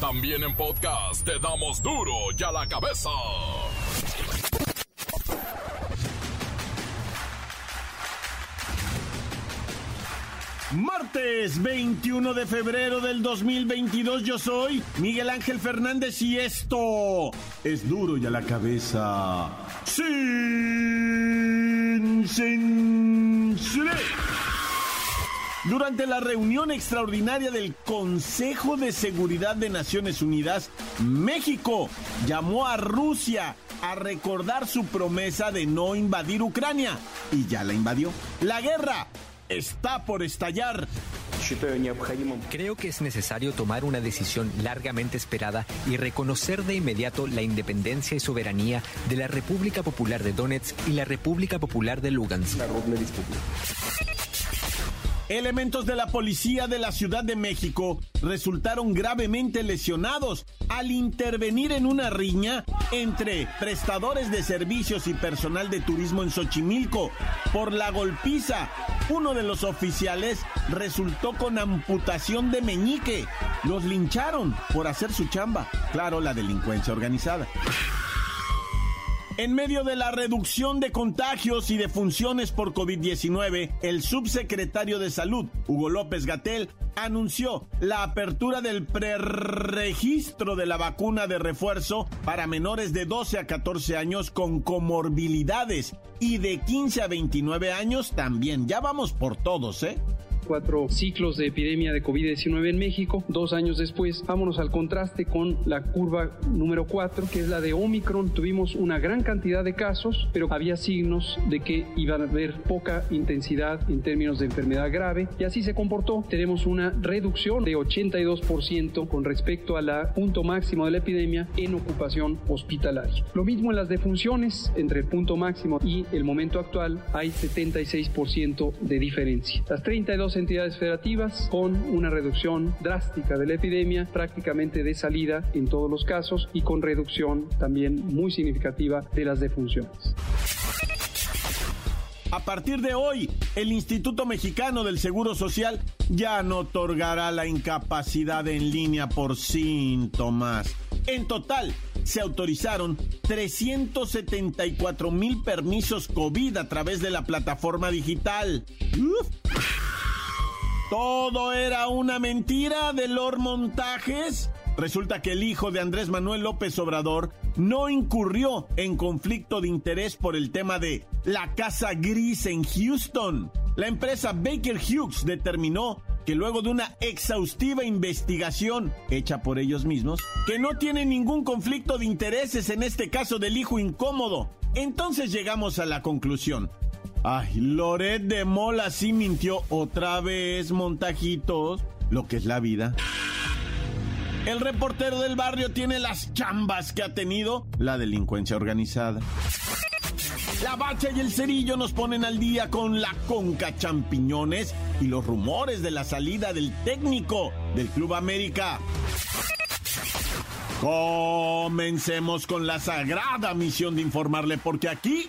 También en podcast te damos duro y a la cabeza. Martes 21 de febrero del 2022 yo soy Miguel Ángel Fernández y esto es duro y a la cabeza. Sin censura. Durante la reunión extraordinaria del Consejo de Seguridad de Naciones Unidas, México llamó a Rusia a recordar su promesa de no invadir Ucrania y ya la invadió. La guerra está por estallar. Creo que es necesario tomar una decisión largamente esperada y reconocer de inmediato la independencia y soberanía de la República Popular de Donetsk y la República Popular de Lugansk. Elementos de la policía de la Ciudad de México resultaron gravemente lesionados al intervenir en una riña entre prestadores de servicios y personal de turismo en Xochimilco. Por la golpiza, uno de los oficiales resultó con amputación de meñique. Los lincharon por hacer su chamba. Claro, la delincuencia organizada. En medio de la reducción de contagios y de funciones por COVID-19, el subsecretario de Salud, Hugo López Gatel, anunció la apertura del preregistro de la vacuna de refuerzo para menores de 12 a 14 años con comorbilidades y de 15 a 29 años también. Ya vamos por todos, ¿eh? Cuatro ciclos de epidemia de COVID-19 en México. Dos años después, vámonos al contraste con la curva número cuatro, que es la de Omicron. Tuvimos una gran cantidad de casos, pero había signos de que iba a haber poca intensidad en términos de enfermedad grave y así se comportó. Tenemos una reducción de 82% con respecto a la punto máximo de la epidemia en ocupación hospitalaria. Lo mismo en las defunciones, entre el punto máximo y el momento actual hay 76% de diferencia. Las 32 entidades federativas con una reducción drástica de la epidemia, prácticamente de salida en todos los casos y con reducción también muy significativa de las defunciones. A partir de hoy, el Instituto Mexicano del Seguro Social ya no otorgará la incapacidad en línea por síntomas. En total, se autorizaron 374 mil permisos COVID a través de la plataforma digital. ¿Todo era una mentira de Lord Montajes? Resulta que el hijo de Andrés Manuel López Obrador no incurrió en conflicto de interés por el tema de la casa gris en Houston. La empresa Baker Hughes determinó que luego de una exhaustiva investigación hecha por ellos mismos, que no tiene ningún conflicto de intereses en este caso del hijo incómodo. Entonces llegamos a la conclusión. Ay, Loret de Mola sí mintió otra vez, montajitos, lo que es la vida. El reportero del barrio tiene las chambas que ha tenido la delincuencia organizada. La bacha y el cerillo nos ponen al día con la conca champiñones y los rumores de la salida del técnico del Club América. Comencemos con la sagrada misión de informarle, porque aquí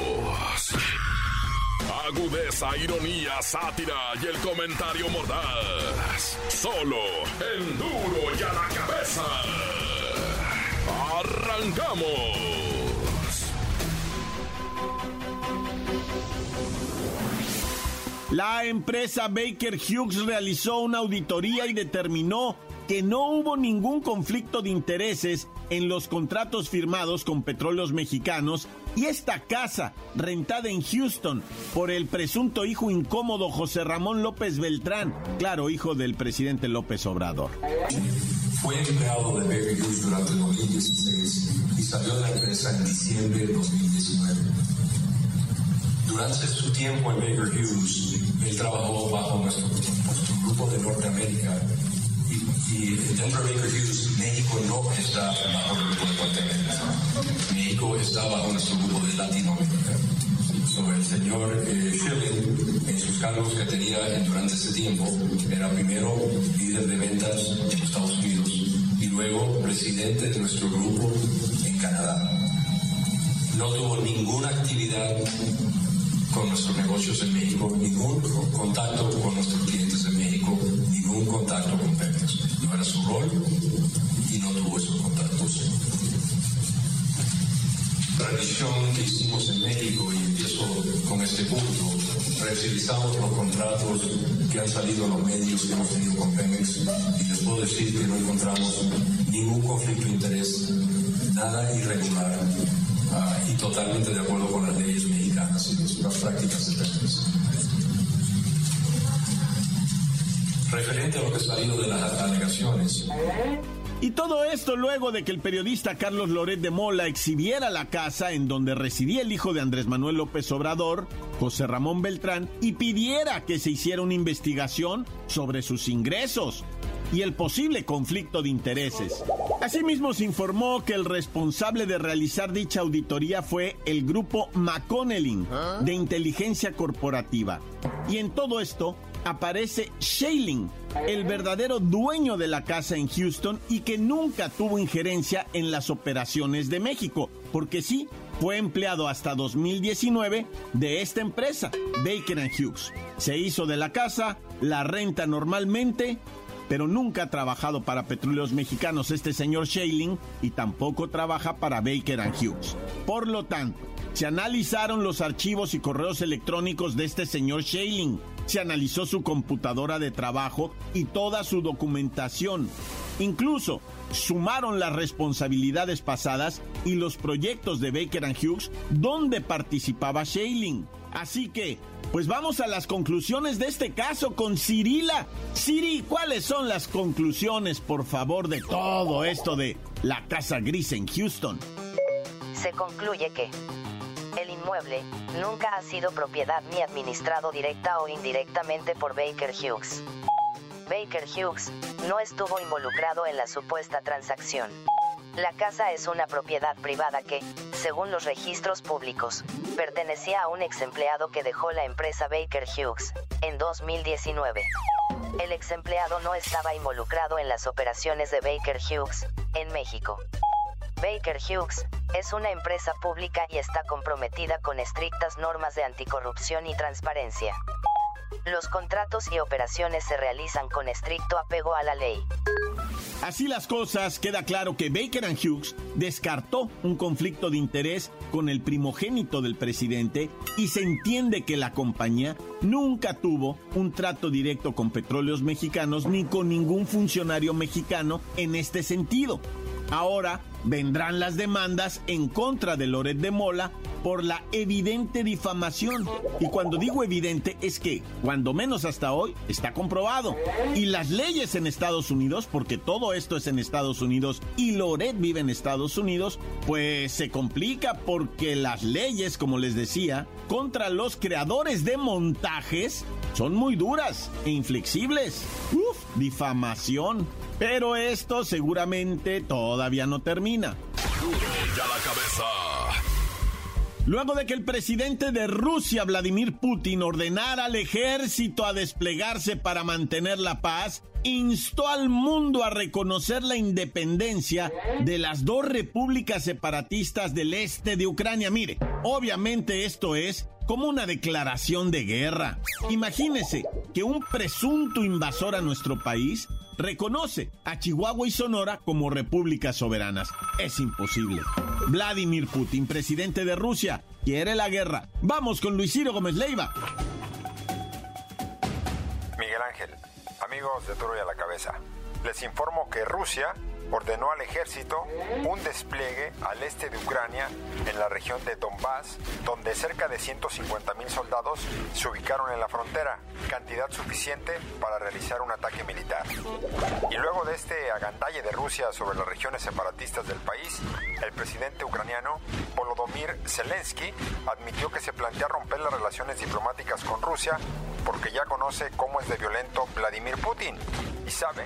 Agudeza, ironía, sátira y el comentario mordaz. Solo el duro y a la cabeza. ¡Arrancamos! La empresa Baker Hughes realizó una auditoría y determinó que no hubo ningún conflicto de intereses en los contratos firmados con petróleos mexicanos y esta casa, rentada en Houston por el presunto hijo incómodo José Ramón López Beltrán, claro, hijo del presidente López Obrador. Fue empleado de Baker Hughes durante 2016 y salió de la empresa en diciembre de 2019. Durante su tiempo en Baker Hughes, él trabajó bajo nuestro grupo de Norteamérica y, dentro de Baker Hughes, México no está bajo el grupo de Norteamérica. México está bajo nuestro grupo de Latinoamérica. So, él señor eh, Schilling, en sus cargos que tenía durante ese tiempo, era primero líder de ventas en Estados Unidos y luego presidente de nuestro grupo en Canadá. No tuvo ninguna actividad con nuestros negocios en México, ningún contacto con nuestros clientes en México, ningún contacto con Pemex. Era su rol y no tuvo esos contactos. La revisión que hicimos en México, y empiezo con este punto, revisamos los contratos que han salido a los medios que hemos tenido con Pemex y les puedo decir que no encontramos ningún conflicto de interés, nada irregular uh, y totalmente de acuerdo con las leyes mexicanas y las prácticas de Pemex. Referente a lo que ha salido de las alegaciones, y todo esto luego de que el periodista Carlos Loret de Mola exhibiera la casa en donde residía el hijo de Andrés Manuel López Obrador, José Ramón Beltrán, y pidiera que se hiciera una investigación sobre sus ingresos y el posible conflicto de intereses. Asimismo, se informó que el responsable de realizar dicha auditoría fue el grupo McConnelling de inteligencia corporativa. Y en todo esto, aparece Shailing, el verdadero dueño de la casa en Houston y que nunca tuvo injerencia en las operaciones de México, porque sí, fue empleado hasta 2019 de esta empresa, Baker Hughes. Se hizo de la casa, la renta normalmente, pero nunca ha trabajado para petróleos mexicanos este señor Shailing y tampoco trabaja para Baker Hughes. Por lo tanto, se analizaron los archivos y correos electrónicos de este señor Shailing se analizó su computadora de trabajo y toda su documentación. Incluso sumaron las responsabilidades pasadas y los proyectos de Baker Hughes donde participaba Shailing. Así que, pues vamos a las conclusiones de este caso con Cirila. Siri, ¿cuáles son las conclusiones, por favor, de todo esto de la Casa Gris en Houston? Se concluye que el inmueble nunca ha sido propiedad ni administrado directa o indirectamente por Baker Hughes. Baker Hughes no estuvo involucrado en la supuesta transacción. La casa es una propiedad privada que, según los registros públicos, pertenecía a un ex empleado que dejó la empresa Baker Hughes en 2019. El ex empleado no estaba involucrado en las operaciones de Baker Hughes en México. Baker Hughes es una empresa pública y está comprometida con estrictas normas de anticorrupción y transparencia. Los contratos y operaciones se realizan con estricto apego a la ley. Así las cosas, queda claro que Baker Hughes descartó un conflicto de interés con el primogénito del presidente y se entiende que la compañía nunca tuvo un trato directo con petróleos mexicanos ni con ningún funcionario mexicano en este sentido. Ahora vendrán las demandas en contra de Loret de Mola por la evidente difamación. Y cuando digo evidente es que, cuando menos hasta hoy, está comprobado. Y las leyes en Estados Unidos, porque todo esto es en Estados Unidos y Loret vive en Estados Unidos, pues se complica porque las leyes, como les decía, contra los creadores de montajes son muy duras e inflexibles. Uf, difamación. Pero esto seguramente todavía no termina. ya la cabeza. Luego de que el presidente de Rusia, Vladimir Putin, ordenara al ejército a desplegarse para mantener la paz, instó al mundo a reconocer la independencia de las dos repúblicas separatistas del este de Ucrania. Mire, obviamente esto es como una declaración de guerra. Imagínese que un presunto invasor a nuestro país reconoce a Chihuahua y Sonora como repúblicas soberanas. Es imposible. Vladimir Putin, presidente de Rusia, quiere la guerra. Vamos con Luis Gómez Leiva. Miguel Ángel, amigos de Toro y a la Cabeza, les informo que Rusia ordenó al ejército un despliegue al este de Ucrania, en la región de Donbass, donde cerca de 150 mil soldados se ubicaron en la frontera, cantidad suficiente para realizar un ataque militar. Y luego de este agandalle de Rusia sobre las regiones separatistas del país, el presidente ucraniano Volodymyr Zelensky admitió que se plantea romper las relaciones diplomáticas con Rusia porque ya conoce cómo es de violento Vladimir Putin y sabe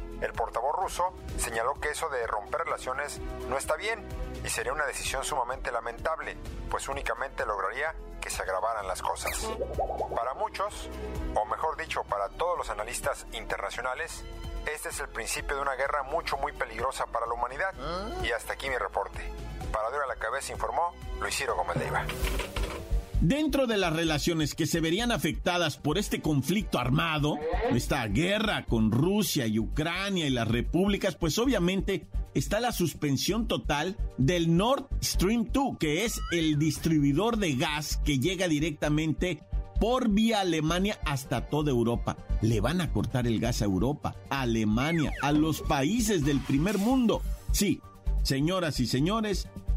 el portavoz ruso señaló que eso de romper relaciones no está bien y sería una decisión sumamente lamentable, pues únicamente lograría que se agravaran las cosas. Para muchos, o mejor dicho, para todos los analistas internacionales, este es el principio de una guerra mucho muy peligrosa para la humanidad. Y hasta aquí mi reporte. Para Dura la Cabeza informó Luis Ciro Gómez Leiva. Dentro de las relaciones que se verían afectadas por este conflicto armado, esta guerra con Rusia y Ucrania y las repúblicas, pues obviamente está la suspensión total del Nord Stream 2, que es el distribuidor de gas que llega directamente por vía Alemania hasta toda Europa. Le van a cortar el gas a Europa, a Alemania, a los países del primer mundo. Sí, señoras y señores,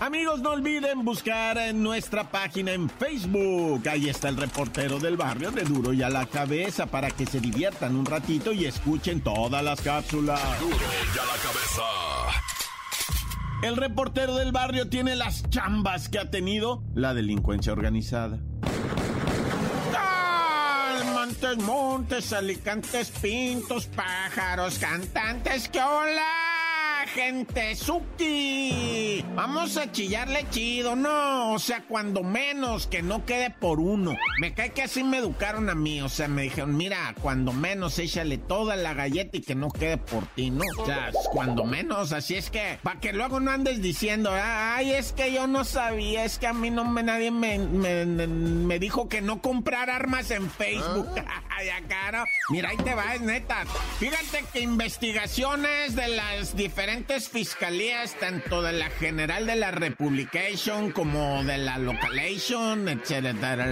Amigos, no olviden buscar en nuestra página en Facebook. Ahí está el reportero del barrio de Duro y a la cabeza para que se diviertan un ratito y escuchen todas las cápsulas. Duro y a la cabeza. El reportero del barrio tiene las chambas que ha tenido la delincuencia organizada. Montes, montes, alicantes, pintos, pájaros, cantantes, que hola, gente, Suki. Vamos a chillarle chido, ¿no? O sea, cuando menos, que no quede por uno. Me cae que así me educaron a mí, o sea, me dijeron, mira, cuando menos, échale toda la galleta y que no quede por ti, ¿no? O sea, cuando menos, así es que, para que luego no andes diciendo, ay, es que yo no sabía, es que a mí no me, nadie me, me, me dijo que no comprar armas en Facebook. Ay, acá, ¿no? Mira, ahí te va, es neta. Fíjate que investigaciones de las diferentes fiscalías, tanto de la General de la Republication como de la Localation, etcétera,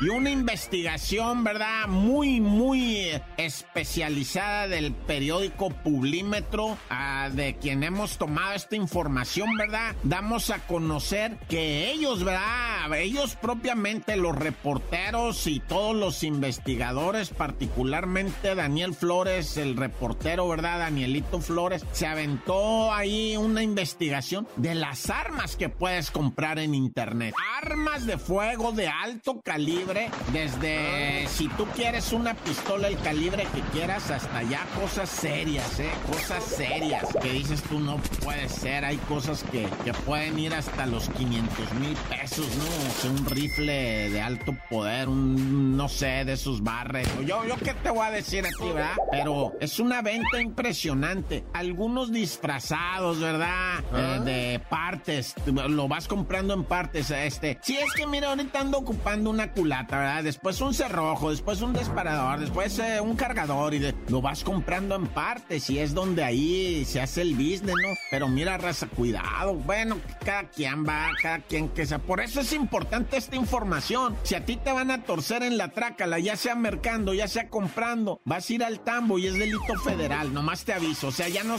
y una investigación, ¿verdad? Muy, muy especializada del periódico Publímetro, ah, de quien hemos tomado esta información, ¿verdad? Damos a conocer que ellos, ¿verdad? Ellos propiamente, los reporteros y todos los investigadores, particularmente Daniel Flores, el reportero, ¿verdad? Danielito Flores, se aventó ahí una investigación de las armas que puedes comprar en internet. Armas de fuego de alto calibre, desde si tú quieres una pistola, el calibre que quieras, hasta ya cosas serias, ¿eh? Cosas serias que dices tú no puede ser. Hay cosas que, que pueden ir hasta los 500 mil pesos, ¿no? Un rifle de alto poder, un no sé, de esos barres. Yo, yo qué te voy a decir a ti, ¿verdad? Pero es una venta impresionante. Algunos disfrazados, ¿verdad? Eh, de partes. Lo vas comprando en partes. Este. Si es que mira, ahorita ando ocupando una culata, ¿verdad? Después un cerrojo, después un disparador, después eh, un cargador y de- lo vas comprando en partes y es donde ahí se hace el business, ¿no? Pero mira, raza, cuidado. Bueno, cada quien va, cada quien que sea. Por eso es importante esta información. Si a ti te van a torcer en la trácala, ya sea mercando, ya sea comprando, vas a ir al tambo y es delito federal. Nomás te aviso. O sea, ya no.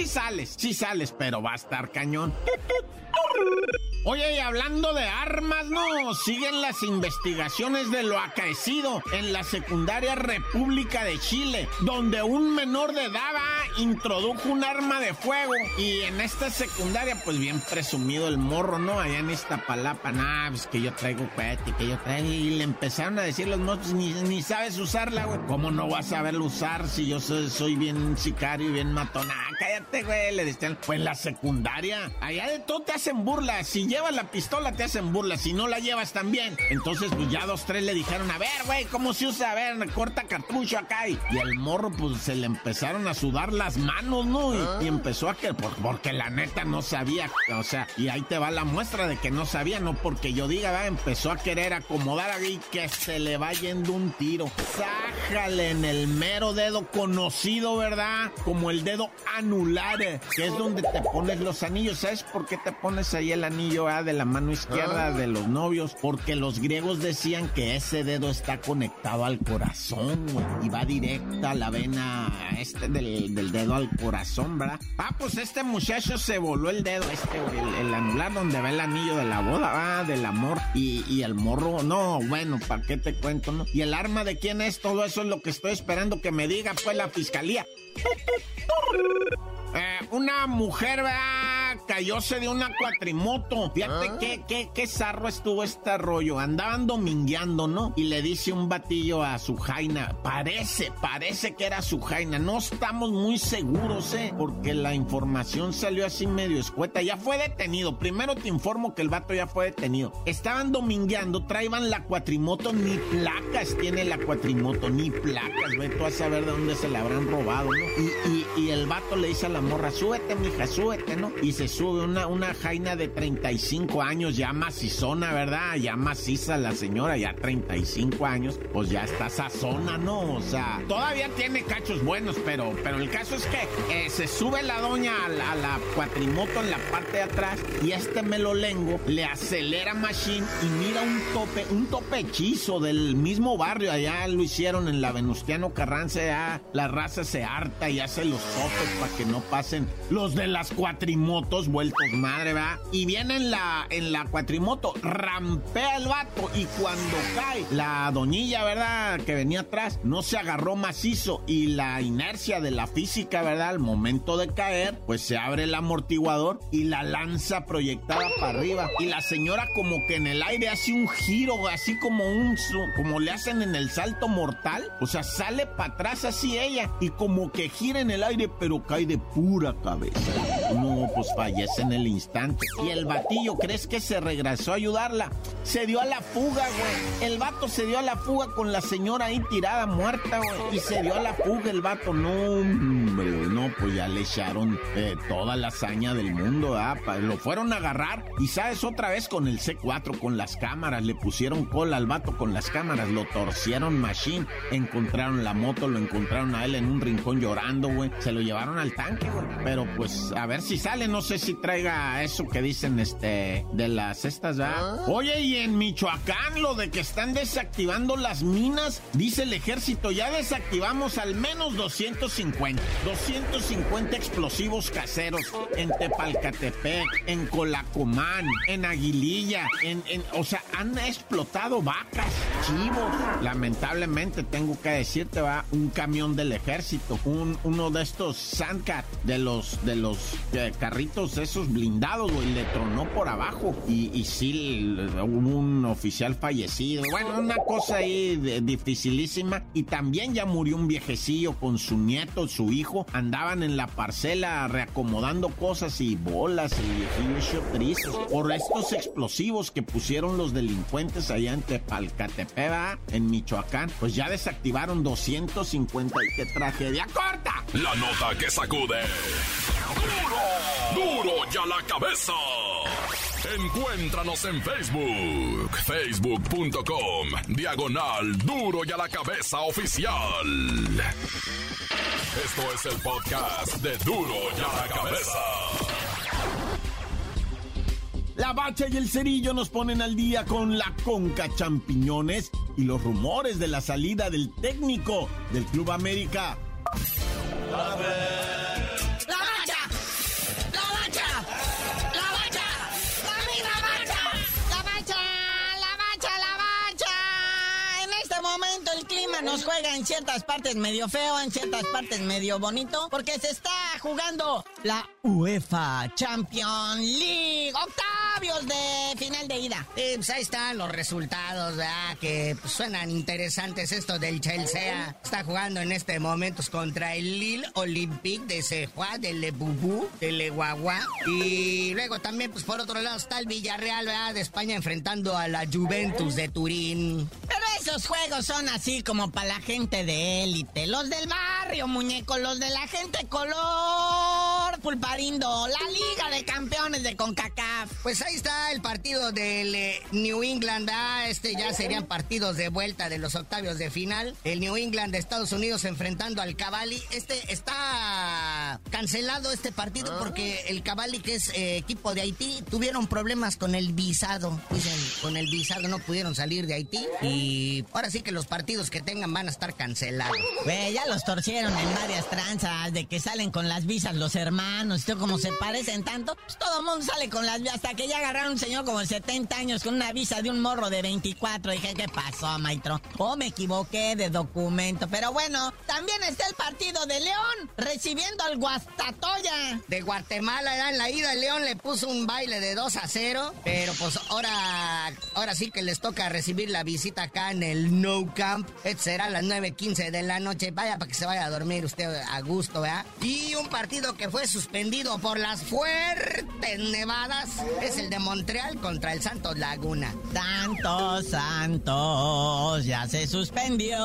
Sí sales, sí sales, pero va a estar cañón. Oye, y hablando de armas, no, siguen las investigaciones de lo acaecido en la secundaria República de Chile, donde un menor de edad va, introdujo un arma de fuego y en esta secundaria, pues bien presumido el morro, ¿no? Allá en Iztapalapa, nah, pues que yo traigo cohete, que yo traigo, y le empezaron a decir los mozos, ni, sabes usarla, güey. ¿Cómo no vas a saberlo usar si yo soy, bien sicario y bien matón? Ah, cállate, güey, le decían, pues la secundaria, allá de todo te hacen burlas, si llevas la pistola te hacen burla, si no la llevas también. Entonces, pues ya dos, tres le dijeron, a ver, güey, ¿cómo se usa? A ver, corta cartucho acá. Y, el morro, pues se le empezaron a sudar las manos, ¿no? Y, empezó a que, por- porque la neta no sabía, o sea, y ahí te va la muestra de que no sabía, no porque yo diga, va, empezó a querer acomodar ahí que se le va yendo un tiro. Sájale en el mero dedo conocido, ¿verdad? Como el dedo anular, que es donde te pones los anillos. ¿Sabes por qué te pones ahí el anillo ah, de la mano izquierda de los novios? Porque los griegos decían que ese dedo está conectado al corazón, güey, y va directa a la vena este del, del dedo al corazón, ¿verdad? Ah, pues este muchacho se voló el dedo, este, el, el anular donde va el anillo de la boda, ah, del amor, y, y el morro, no, bueno, ¿para qué te cuento, no? ¿Y el arma de quién es? Todo eso es lo que estoy esperando que me diga, pues, la fiscalía. Eh, una mujer, ¿verdad? Cayóse de una cuatrimoto. Fíjate qué, qué, qué zarro estuvo este rollo. Andaban domingueando, ¿no? Y le dice un batillo a su jaina. Parece, parece que era su jaina. No estamos muy seguros, ¿eh? Porque la información salió así medio escueta. Ya fue detenido. Primero te informo que el vato ya fue detenido. Estaban domingueando, traían la cuatrimoto, ni placas tiene la cuatrimoto, ni placas. Ve tú a saber de dónde se la habrán robado, ¿no? Y, y, y el vato le dice a la morra, súbete, mija, súbete, ¿no? Y se sube una, una jaina de 35 años, ya macizona, ¿verdad? Ya maciza la señora, ya 35 años, pues ya está sazona, ¿no? O sea, todavía tiene cachos buenos, pero, pero el caso es que eh, se sube la doña a la, a la cuatrimoto en la parte de atrás y este melolengo le acelera machine y mira un tope, un tope hechizo del mismo barrio, allá lo hicieron en la Venustiano Carranza, ya la raza se harta y hace los topes para que no pasen los de las cuatrimotos vueltos madre, ¿verdad? Y viene en la, en la cuatrimoto, rampea el vato y cuando cae la doñilla, ¿verdad? Que venía atrás, no se agarró macizo y la inercia de la física, ¿verdad? Al momento de caer, pues se abre el amortiguador y la lanza proyectada para arriba. Y la señora como que en el aire hace un giro, así como un, como le hacen en el salto mortal. O sea, sale para atrás así ella y como que gira en el aire, pero cae de pura cabeza. No, pues fallece en el instante. Y el batillo, ¿crees que se regresó a ayudarla? Se dio a la fuga, güey. El vato se dio a la fuga con la señora ahí tirada, muerta, güey. Y se dio a la fuga el vato. No, hombre, no, pues ya le echaron eh, toda la hazaña del mundo, ¿ah? Lo fueron a agarrar. Y sabes, otra vez con el C4, con las cámaras. Le pusieron cola al vato con las cámaras. Lo torcieron machine. Encontraron la moto, lo encontraron a él en un rincón llorando, güey. Se lo llevaron al tanque, güey. Pero pues, a ver si sale. No sé si traiga eso que dicen, este, de las estas, ¿verdad? Oye, y en Michoacán, lo de que están desactivando las minas, dice el ejército, ya desactivamos al menos 250. 250 explosivos caseros en Tepalcatepec, en Colacomán, en Aguililla, en, en- o sea, han explotado vacas, chivos. Lamentablemente, tengo que decirte, va, un camión del ejército, un, uno de estos Sandcat, de los, de los eh, carritos esos blindados, güey, le tronó por abajo. Y, y sí, hubo un oficial fallecido. Bueno, una cosa ahí de- dificilísima. Y también ya murió un viejecillo con su nieto, su hijo. Andaban en la parcela reacomodando cosas y bolas y viejillo hecho trizas por estos explosivos que pusieron los delincuentes allá en Tepalcatepec, ¿va? en Michoacán. Pues ya desactivaron 250 y qué tragedia corta. La nota que sacude. ¡Duro! ¡Duro ya la cabeza! Encuéntranos en Facebook, facebook.com, diagonal Duro y a la cabeza oficial. Esto es el podcast de Duro y a la cabeza. La bacha y el cerillo nos ponen al día con la conca champiñones y los rumores de la salida del técnico del Club América. ¡La momento el clima nos juega en ciertas partes medio feo, en ciertas partes medio bonito, porque se está jugando la UEFA Champions League. ¡Octavos de final de ida. Eh, pues ahí están los resultados, ¿verdad? Que pues, suenan interesantes. Esto del Chelsea está jugando en este momento contra el Lille Olympique de Sehua, de Le Bubú, de Le Guagua. Y luego también, pues por otro lado, está el Villarreal, ¿verdad? De España enfrentando a la Juventus de Turín. Pero esos juegos son así como para la gente de élite. Los del barrio, muñeco, los de la gente color pulparindo. La Liga de Campeones de CONCACAF. Pues ahí está el partido del eh, New England. Ah, este ya serían partidos de vuelta de los octavios de final. El New England de Estados Unidos enfrentando al Cavalli. Este está cancelado este partido porque el Cavalli, que es eh, equipo de Haití, tuvieron problemas con el visado. Dicen, con el visado no pudieron salir de Haití. Y ahora sí que los partidos que tengan van a estar cancelados. Güey, ya los torcieron en varias tranzas de que salen con las visas los hermanos. Como se parecen tanto, pues todo el mundo sale con las visas. Hasta que ya agarraron un señor como de 70 años con una visa de un morro de 24. Dije, ¿qué pasó, maestro? O me equivoqué de documento. Pero bueno, también está el partido de León recibiendo al Guastatoya. De Guatemala, en la ida León le puso un baile de 2 a 0. Pero pues ahora, ahora sí que les toca recibir la visita acá en el No Camp. Esto será a las 9.15 de la noche. Vaya para que se vaya a dormir usted a gusto, ¿verdad? Y un partido que fue suspendido por las fuertes nevadas es el de Montreal contra el Santos Laguna. Santos, Santos, ya se suspendió.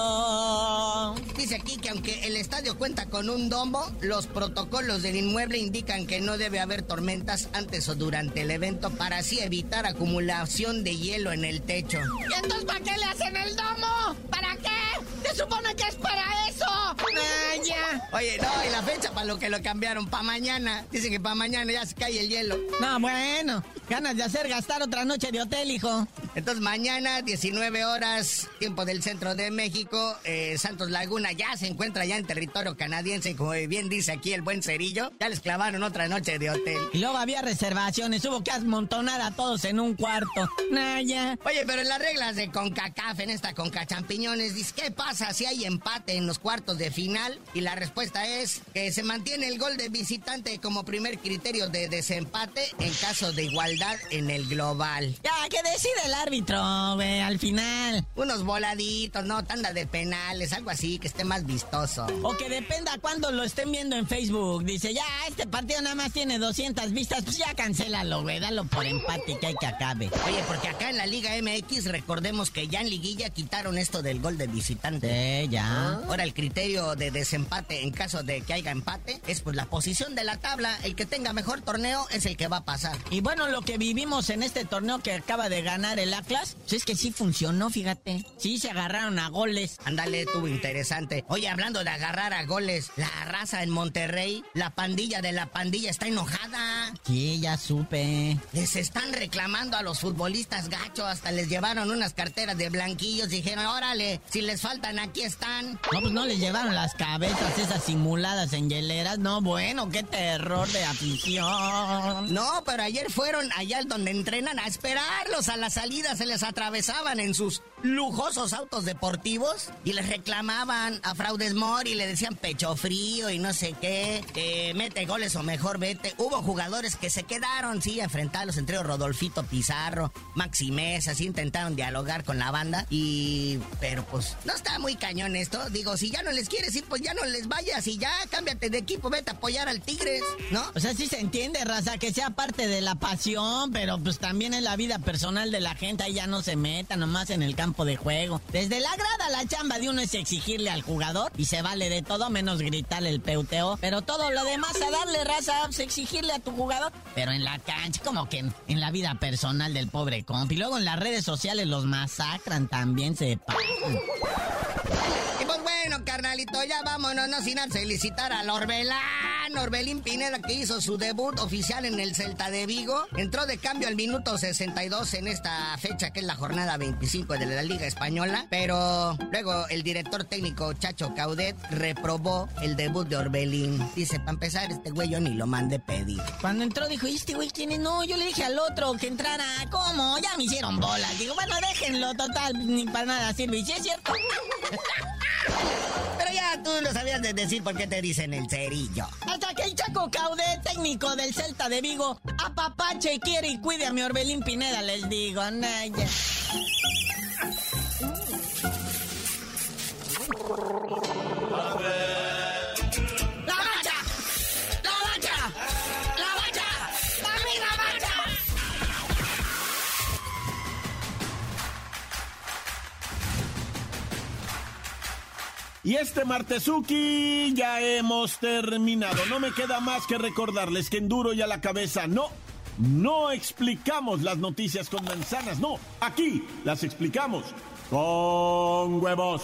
Dice aquí que aunque el estadio cuenta con un domo, los protocolos del inmueble indican que no debe haber tormentas antes o durante el evento para así evitar acumulación de hielo en el techo. ¿Y entonces para qué le hacen el domo? ¿Para qué? Se supone que es para eso. Vaya. Oye, no, y la fecha para lo que lo cambiaron, para mañana. Dicen que para mañana ya se cae el hielo. No, bueno, ganas de hacer gastar otra noche de hotel, hijo. Entonces mañana, 19 horas, tiempo del centro de México, eh, Santos Laguna ya se encuentra ya en territorio canadiense, como bien dice aquí el buen cerillo. Ya les clavaron otra noche de hotel. Y luego había reservaciones, hubo que amontonar a todos en un cuarto. Naya. Oye, pero en las reglas de CONCACAF, en esta CONCA Champiñones, dice, ¿qué pasa si hay empate en los cuartos de final? Y la respuesta es que se mantiene el gol de visitante como primer criterio de desempate en caso de igualdad en el global. Ya, que decide el árbitro, güey, al final. Unos voladitos, no, tanda de penales, algo así, que esté más vistoso. O que dependa cuando lo estén viendo en Facebook. Dice, ya, este partido nada más tiene 200 vistas, pues ya cancélalo, güey, dalo por empate que hay que acabe. Oye, porque acá en la Liga MX recordemos que ya en liguilla quitaron esto del gol de visitante. Sí, ya. Ahora el criterio de desempate en caso de que haya empate es pues la posición de la tabla. El que tenga mejor torneo es el que va a pasar. Y bueno, lo que vivimos en este torneo que acaba de ganar el Atlas, pues es que sí funcionó, fíjate. Sí se agarraron a goles. Ándale, estuvo interesante. Oye, hablando de agarrar a goles, la raza en Monterrey, la pandilla de la pandilla está enojada. Sí, ya supe. Les están reclamando a los futbolistas gachos, hasta les llevaron unas carteras de blanquillos, dijeron, órale, si les faltan, aquí están. No, pues no les llevaron las cabezas esas simuladas en hieleras. No, bueno, qué terror de afición. No, pero ayer fueron allá donde entrenan a esperarlos. A la salida se les atravesaban en sus lujosos autos deportivos y les reclamaban a Fraudesmor y le decían pecho frío y no sé qué, eh, mete goles o mejor vete. Hubo jugadores que se quedaron, sí, a enfrentarlos, entre ellos Rodolfito Pizarro, Maxi Mesa, así intentaron dialogar con la banda y... pero pues no está muy cañón esto. Digo, si ya no les quieres ir, pues ya no les vayas y ya cámbiate de equipo, vete a apoyar al Tigres, ¿no? O sea, sí se entiende, raza, que sea parte de la pasión, pero pues también es la vida personal de la gente, ahí ya no se meta nomás en el campo de juego. Desde la grada la chamba de uno es exigirle al jugador y se vale de todo menos gritarle el peuteo, pero todo lo demás a darle raza, pues exigirle a tu jugador, pero en la cancha, como que en, la vida personal del pobre comp. Y luego en las redes sociales los masacran también, se. Pues carnalito, ya vámonos, no sin felicitar al Orbelán, Orbelín Pineda, que hizo su debut oficial en el Celta de Vigo. Entró de cambio al minuto 62 en esta fecha, que es la jornada 25 de la Liga Española. Pero luego el director técnico Chacho Caudet reprobó el debut de Orbelín. Dice, para empezar, este güey yo ni lo mandé pedir. Cuando entró dijo, ¿y este güey quién es? No, yo le dije al otro que entrara. ¿Cómo? Ya me hicieron bolas. Digo, bueno, déjenlo, total, ni para nada sirve. ¿Y si es cierto? Pero ya tú no sabías de decir por qué te dicen el cerillo. Hasta que el Chaco Caude, técnico del Celta de Vigo, apapache, quiere y cuide a mi Orbelín Pineda, les digo. Naya. Y este martesuki ya hemos terminado. No me queda más que recordarles que en duro y a la cabeza no, no explicamos las noticias con manzanas, no, aquí las explicamos con huevos.